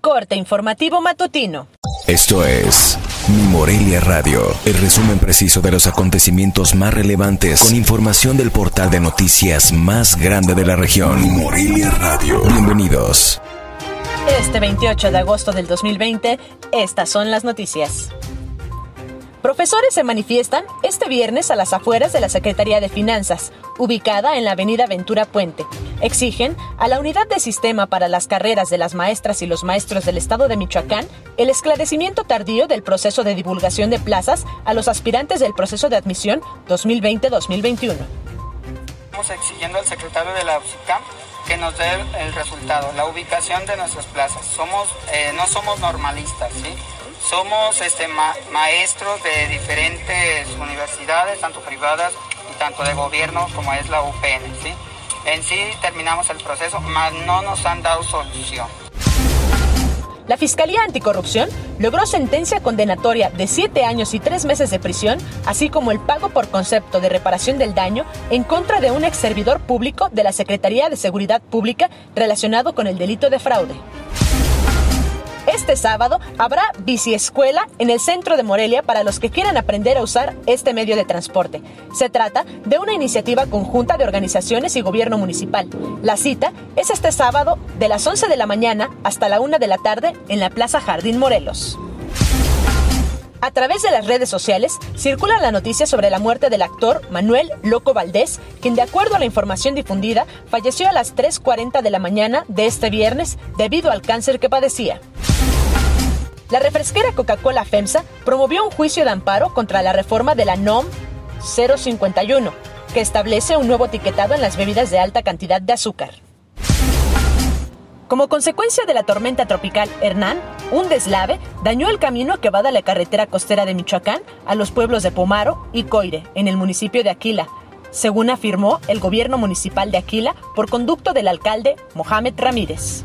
Corte informativo matutino. Esto es Mi Morelia Radio, el resumen preciso de los acontecimientos más relevantes con información del portal de noticias más grande de la región. Mi Morelia Radio. Bienvenidos. Este 28 de agosto del 2020, estas son las noticias. Profesores se manifiestan este viernes a las afueras de la Secretaría de Finanzas, ubicada en la avenida Ventura Puente. Exigen a la Unidad de Sistema para las Carreras de las Maestras y los Maestros del Estado de Michoacán el esclarecimiento tardío del proceso de divulgación de plazas a los aspirantes del proceso de admisión 2020-2021. Estamos exigiendo al secretario de la UCICAM que nos dé el resultado, la ubicación de nuestras plazas. Somos, eh, no somos normalistas, ¿sí? Somos este, maestros de diferentes universidades, tanto privadas y tanto de gobierno como es la UPN. ¿sí? En sí terminamos el proceso, mas no nos han dado solución. La Fiscalía Anticorrupción logró sentencia condenatoria de siete años y tres meses de prisión, así como el pago por concepto de reparación del daño en contra de un ex servidor público de la Secretaría de Seguridad Pública relacionado con el delito de fraude. Este sábado habrá biciescuela en el centro de Morelia para los que quieran aprender a usar este medio de transporte. Se trata de una iniciativa conjunta de organizaciones y gobierno municipal. La cita es este sábado de las 11 de la mañana hasta la 1 de la tarde en la Plaza Jardín Morelos. A través de las redes sociales circula la noticia sobre la muerte del actor Manuel Loco Valdés, quien de acuerdo a la información difundida falleció a las 3.40 de la mañana de este viernes debido al cáncer que padecía. La refresquera Coca-Cola FEMSA promovió un juicio de amparo contra la reforma de la NOM 051, que establece un nuevo etiquetado en las bebidas de alta cantidad de azúcar. Como consecuencia de la tormenta tropical Hernán, un deslave dañó el camino que va de la carretera costera de Michoacán a los pueblos de Pomaro y Coire, en el municipio de Aquila, según afirmó el gobierno municipal de Aquila por conducto del alcalde Mohamed Ramírez.